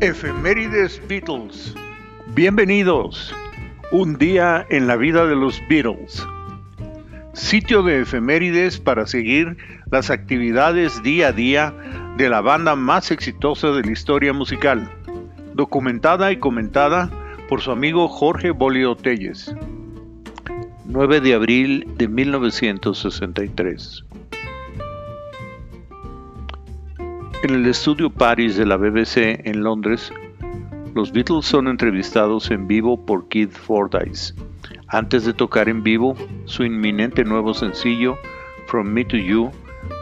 Efemérides Beatles. Bienvenidos. Un día en la vida de los Beatles. Sitio de efemérides para seguir las actividades día a día de la banda más exitosa de la historia musical. Documentada y comentada por su amigo Jorge Bolio Telles. 9 de abril de 1963. En el estudio Paris de la BBC en Londres, los Beatles son entrevistados en vivo por Keith Fordyce, antes de tocar en vivo su inminente nuevo sencillo From Me to You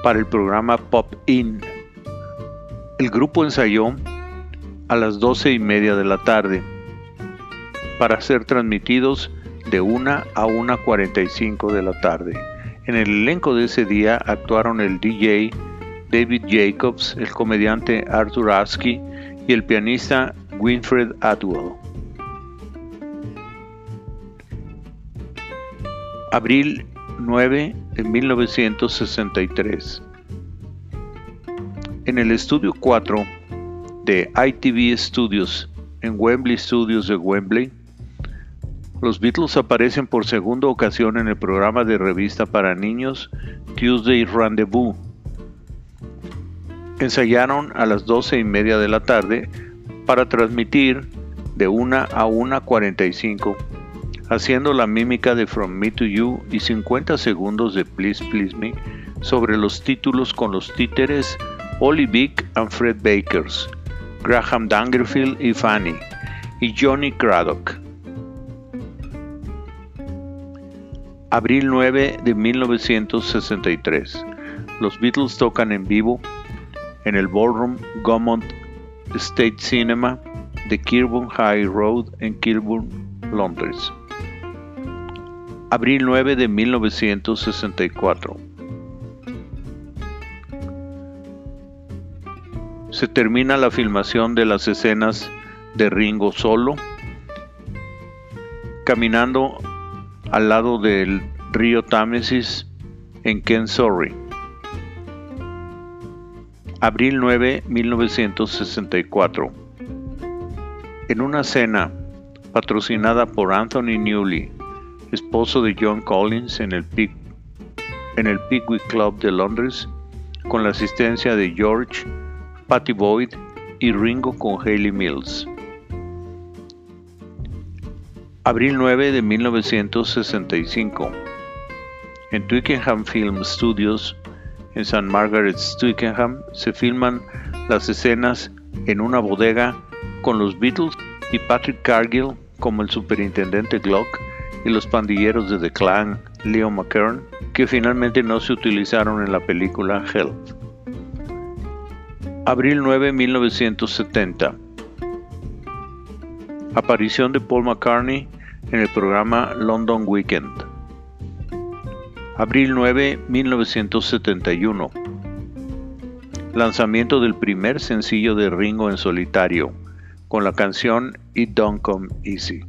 para el programa Pop In. El grupo ensayó a las doce y media de la tarde para ser transmitidos de 1 a 1.45 de la tarde. En el elenco de ese día actuaron el DJ David Jacobs, el comediante Arthur Askey y el pianista Winfred Atwell. Abril 9 de 1963. En el estudio 4 de ITV Studios en Wembley Studios de Wembley, los Beatles aparecen por segunda ocasión en el programa de revista para niños Tuesday Rendezvous ensayaron a las doce y media de la tarde para transmitir de 1 a 1.45, haciendo la mímica de From Me to You y 50 segundos de Please Please Me sobre los títulos con los títeres Ollie Vick and Fred Bakers, Graham Dangerfield y Fanny, y Johnny Craddock. Abril 9 de 1963. Los Beatles tocan en vivo en el Ballroom Gaumont State Cinema de Kilburn High Road en Kilburn, Londres. Abril 9 de 1964. Se termina la filmación de las escenas de Ringo solo, caminando al lado del río Támesis en Kensorry. Abril 9, 1964. En una cena patrocinada por Anthony Newley, esposo de John Collins en el, en el Pickwick Club de Londres, con la asistencia de George, Patty Boyd y Ringo con Hayley Mills. Abril 9 de 1965. En Twickenham Film Studios en St. Margaret's, Twickenham, se filman las escenas en una bodega con los Beatles y Patrick Cargill como el superintendente Glock y los pandilleros de The Clan, Leo McKern, que finalmente no se utilizaron en la película Help. Abril 9, 1970. Aparición de Paul McCartney en el programa London Weekend. Abril 9, 1971. Lanzamiento del primer sencillo de Ringo en solitario, con la canción It Don't Come Easy.